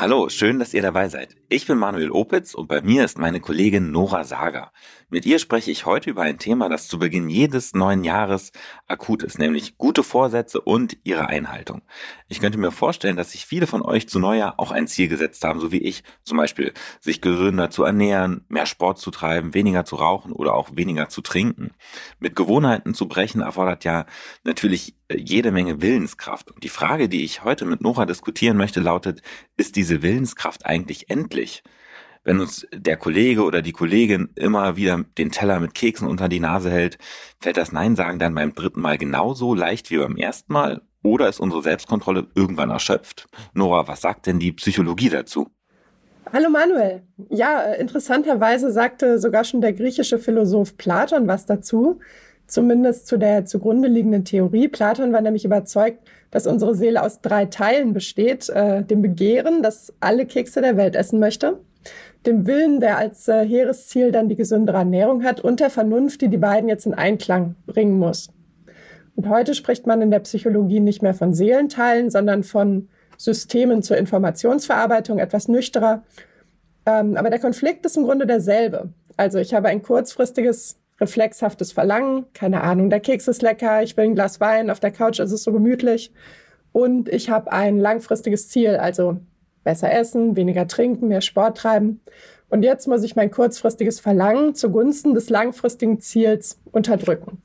Hallo, schön, dass ihr dabei seid. Ich bin Manuel Opitz und bei mir ist meine Kollegin Nora Sager. Mit ihr spreche ich heute über ein Thema, das zu Beginn jedes neuen Jahres akut ist, nämlich gute Vorsätze und ihre Einhaltung. Ich könnte mir vorstellen, dass sich viele von euch zu Neujahr auch ein Ziel gesetzt haben, so wie ich. Zum Beispiel sich gesünder zu ernähren, mehr Sport zu treiben, weniger zu rauchen oder auch weniger zu trinken. Mit Gewohnheiten zu brechen erfordert ja natürlich jede Menge Willenskraft. Und die Frage, die ich heute mit Nora diskutieren möchte, lautet, ist diese Willenskraft eigentlich endlich? Wenn uns der Kollege oder die Kollegin immer wieder den Teller mit Keksen unter die Nase hält, fällt das Nein sagen dann beim dritten Mal genauso leicht wie beim ersten Mal? Oder ist unsere Selbstkontrolle irgendwann erschöpft? Nora, was sagt denn die Psychologie dazu? Hallo Manuel. Ja, interessanterweise sagte sogar schon der griechische Philosoph Platon was dazu zumindest zu der zugrunde liegenden Theorie. Platon war nämlich überzeugt, dass unsere Seele aus drei Teilen besteht. Äh, dem Begehren, das alle Kekse der Welt essen möchte, dem Willen, der als äh, Heeresziel dann die gesündere Ernährung hat, und der Vernunft, die die beiden jetzt in Einklang bringen muss. Und heute spricht man in der Psychologie nicht mehr von Seelenteilen, sondern von Systemen zur Informationsverarbeitung, etwas nüchterer. Ähm, aber der Konflikt ist im Grunde derselbe. Also ich habe ein kurzfristiges reflexhaftes Verlangen, keine Ahnung, der Keks ist lecker, ich will ein Glas Wein, auf der Couch ist es so gemütlich. Und ich habe ein langfristiges Ziel, also besser essen, weniger trinken, mehr Sport treiben. Und jetzt muss ich mein kurzfristiges Verlangen zugunsten des langfristigen Ziels unterdrücken.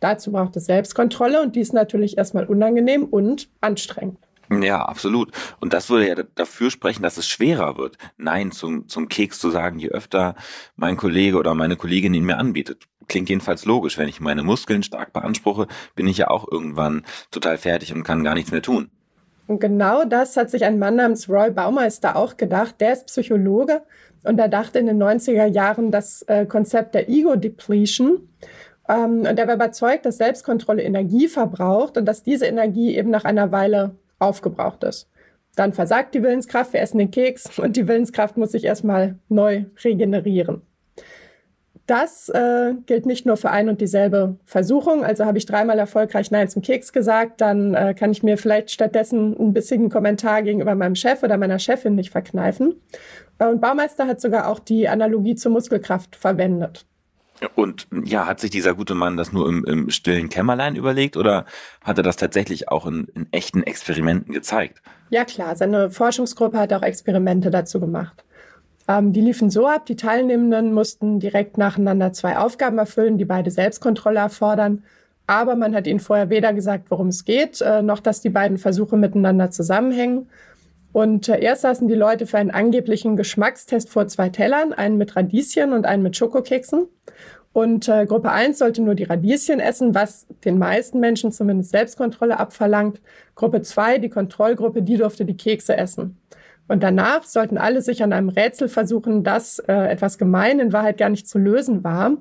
Dazu braucht es Selbstkontrolle und dies natürlich erstmal unangenehm und anstrengend. Ja, absolut. Und das würde ja dafür sprechen, dass es schwerer wird, Nein zum, zum Keks zu sagen, je öfter mein Kollege oder meine Kollegin ihn mir anbietet. Klingt jedenfalls logisch. Wenn ich meine Muskeln stark beanspruche, bin ich ja auch irgendwann total fertig und kann gar nichts mehr tun. Und genau das hat sich ein Mann namens Roy Baumeister auch gedacht. Der ist Psychologe und er dachte in den 90er Jahren das äh, Konzept der Ego-Depletion. Ähm, und er war überzeugt, dass Selbstkontrolle Energie verbraucht und dass diese Energie eben nach einer Weile aufgebraucht ist. Dann versagt die Willenskraft, wir essen den Keks und die Willenskraft muss sich erstmal neu regenerieren. Das äh, gilt nicht nur für ein und dieselbe Versuchung. Also habe ich dreimal erfolgreich Nein zum Keks gesagt, dann äh, kann ich mir vielleicht stattdessen ein bisschen Kommentar gegenüber meinem Chef oder meiner Chefin nicht verkneifen. Und Baumeister hat sogar auch die Analogie zur Muskelkraft verwendet. Und ja, hat sich dieser gute Mann das nur im, im stillen Kämmerlein überlegt oder hat er das tatsächlich auch in, in echten Experimenten gezeigt? Ja klar, seine Forschungsgruppe hat auch Experimente dazu gemacht. Ähm, die liefen so ab, die Teilnehmenden mussten direkt nacheinander zwei Aufgaben erfüllen, die beide Selbstkontrolle erfordern. Aber man hat ihnen vorher weder gesagt, worum es geht, äh, noch dass die beiden Versuche miteinander zusammenhängen. Und äh, erst saßen die Leute für einen angeblichen Geschmackstest vor zwei Tellern, einen mit Radieschen und einen mit Schokokeksen. Und äh, Gruppe 1 sollte nur die Radieschen essen, was den meisten Menschen zumindest Selbstkontrolle abverlangt. Gruppe 2, die Kontrollgruppe, die durfte die Kekse essen. Und danach sollten alle sich an einem Rätsel versuchen, das äh, etwas gemein in Wahrheit gar nicht zu lösen war.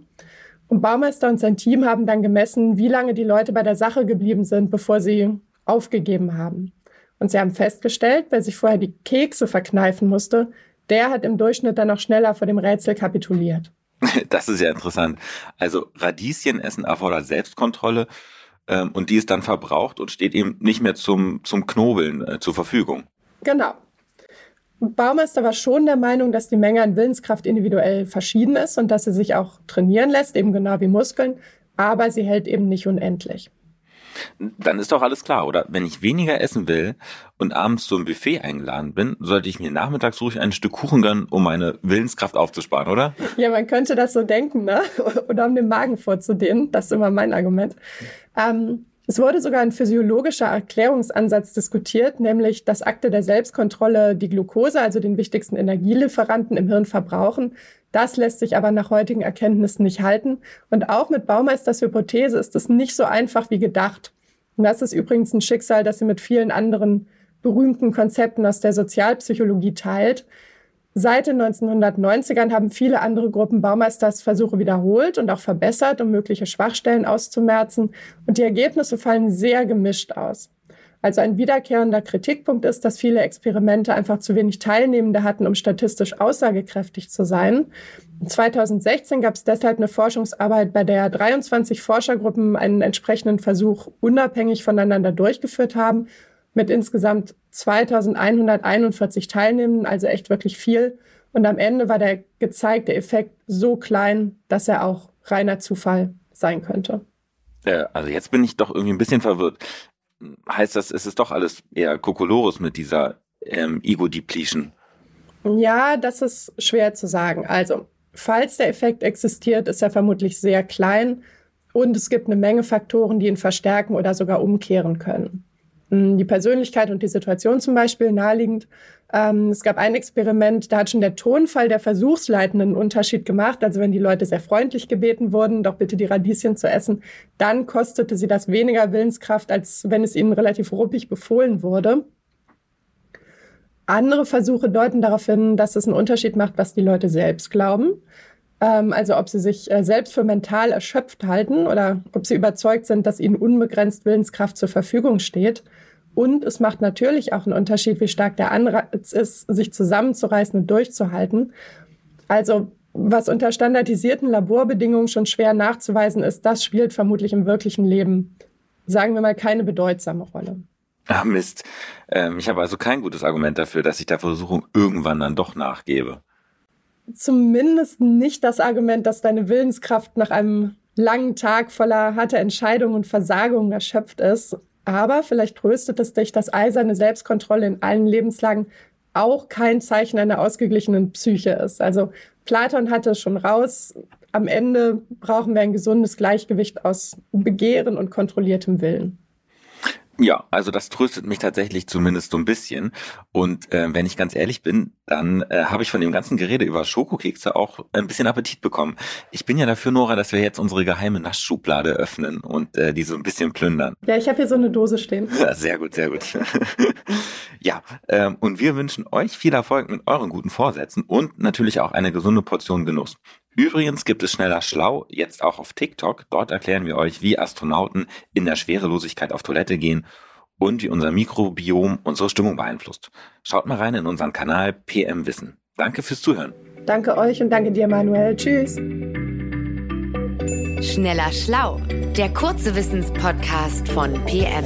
Und Baumeister und sein Team haben dann gemessen, wie lange die Leute bei der Sache geblieben sind, bevor sie aufgegeben haben. Und sie haben festgestellt, wer sich vorher die Kekse verkneifen musste, der hat im Durchschnitt dann noch schneller vor dem Rätsel kapituliert. Das ist ja interessant. Also Radieschen essen erfordert Selbstkontrolle ähm, und die ist dann verbraucht und steht eben nicht mehr zum, zum Knobeln äh, zur Verfügung. Genau. Baumeister war schon der Meinung, dass die Menge an Willenskraft individuell verschieden ist und dass sie sich auch trainieren lässt, eben genau wie Muskeln, aber sie hält eben nicht unendlich. Dann ist doch alles klar, oder? Wenn ich weniger essen will und abends zum Buffet eingeladen bin, sollte ich mir nachmittags ruhig ein Stück Kuchen gönnen, um meine Willenskraft aufzusparen, oder? Ja, man könnte das so denken, ne? Oder um den Magen vorzudehnen. Das ist immer mein Argument. Ähm, es wurde sogar ein physiologischer Erklärungsansatz diskutiert, nämlich dass Akte der Selbstkontrolle die Glucose, also den wichtigsten Energielieferanten im Hirn, verbrauchen. Das lässt sich aber nach heutigen Erkenntnissen nicht halten. Und auch mit Baumeisters Hypothese ist es nicht so einfach wie gedacht. Und das ist übrigens ein Schicksal, das sie mit vielen anderen berühmten Konzepten aus der Sozialpsychologie teilt. Seit den 1990ern haben viele andere Gruppen Baumeisters Versuche wiederholt und auch verbessert, um mögliche Schwachstellen auszumerzen. Und die Ergebnisse fallen sehr gemischt aus. Also ein wiederkehrender Kritikpunkt ist, dass viele Experimente einfach zu wenig Teilnehmende hatten, um statistisch aussagekräftig zu sein. 2016 gab es deshalb eine Forschungsarbeit, bei der 23 Forschergruppen einen entsprechenden Versuch unabhängig voneinander durchgeführt haben, mit insgesamt 2141 Teilnehmenden, also echt wirklich viel. Und am Ende war der gezeigte Effekt so klein, dass er auch reiner Zufall sein könnte. Äh, also jetzt bin ich doch irgendwie ein bisschen verwirrt heißt das, es ist doch alles eher Kokolores mit dieser ähm, Ego-Depletion. Ja, das ist schwer zu sagen. Also, falls der Effekt existiert, ist er vermutlich sehr klein und es gibt eine Menge Faktoren, die ihn verstärken oder sogar umkehren können. Hm, die Persönlichkeit und die Situation zum Beispiel naheliegend. Ähm, es gab ein Experiment, da hat schon der Tonfall der Versuchsleitenden einen Unterschied gemacht. Also wenn die Leute sehr freundlich gebeten wurden, doch bitte die Radieschen zu essen, dann kostete sie das weniger Willenskraft, als wenn es ihnen relativ ruppig befohlen wurde. Andere Versuche deuten darauf hin, dass es einen Unterschied macht, was die Leute selbst glauben. Ähm, also ob sie sich äh, selbst für mental erschöpft halten oder ob sie überzeugt sind, dass ihnen unbegrenzt Willenskraft zur Verfügung steht. Und es macht natürlich auch einen Unterschied, wie stark der Anreiz ist, sich zusammenzureißen und durchzuhalten. Also was unter standardisierten Laborbedingungen schon schwer nachzuweisen ist, das spielt vermutlich im wirklichen Leben, sagen wir mal, keine bedeutsame Rolle. Ah, Mist. Ähm, ich habe also kein gutes Argument dafür, dass ich der Versuchung irgendwann dann doch nachgebe zumindest nicht das Argument, dass deine Willenskraft nach einem langen Tag voller harter Entscheidungen und Versagungen erschöpft ist. Aber vielleicht tröstet es dich, dass eiserne Selbstkontrolle in allen Lebenslagen auch kein Zeichen einer ausgeglichenen Psyche ist. Also Platon hatte schon raus, am Ende brauchen wir ein gesundes Gleichgewicht aus Begehren und kontrolliertem Willen. Ja, also das tröstet mich tatsächlich zumindest so ein bisschen. Und äh, wenn ich ganz ehrlich bin, dann äh, habe ich von dem ganzen Gerede über Schokokekse auch ein bisschen Appetit bekommen. Ich bin ja dafür, Nora, dass wir jetzt unsere geheime Naschschublade öffnen und äh, die so ein bisschen plündern. Ja, ich habe hier so eine Dose stehen. Ja, sehr gut, sehr gut. ja, ähm, und wir wünschen euch viel Erfolg mit euren guten Vorsätzen und natürlich auch eine gesunde Portion Genuss. Übrigens gibt es Schneller Schlau jetzt auch auf TikTok. Dort erklären wir euch, wie Astronauten in der Schwerelosigkeit auf Toilette gehen und wie unser Mikrobiom unsere Stimmung beeinflusst. Schaut mal rein in unseren Kanal PM Wissen. Danke fürs Zuhören. Danke euch und danke dir, Manuel. Tschüss. Schneller Schlau, der kurze Wissenspodcast von PM.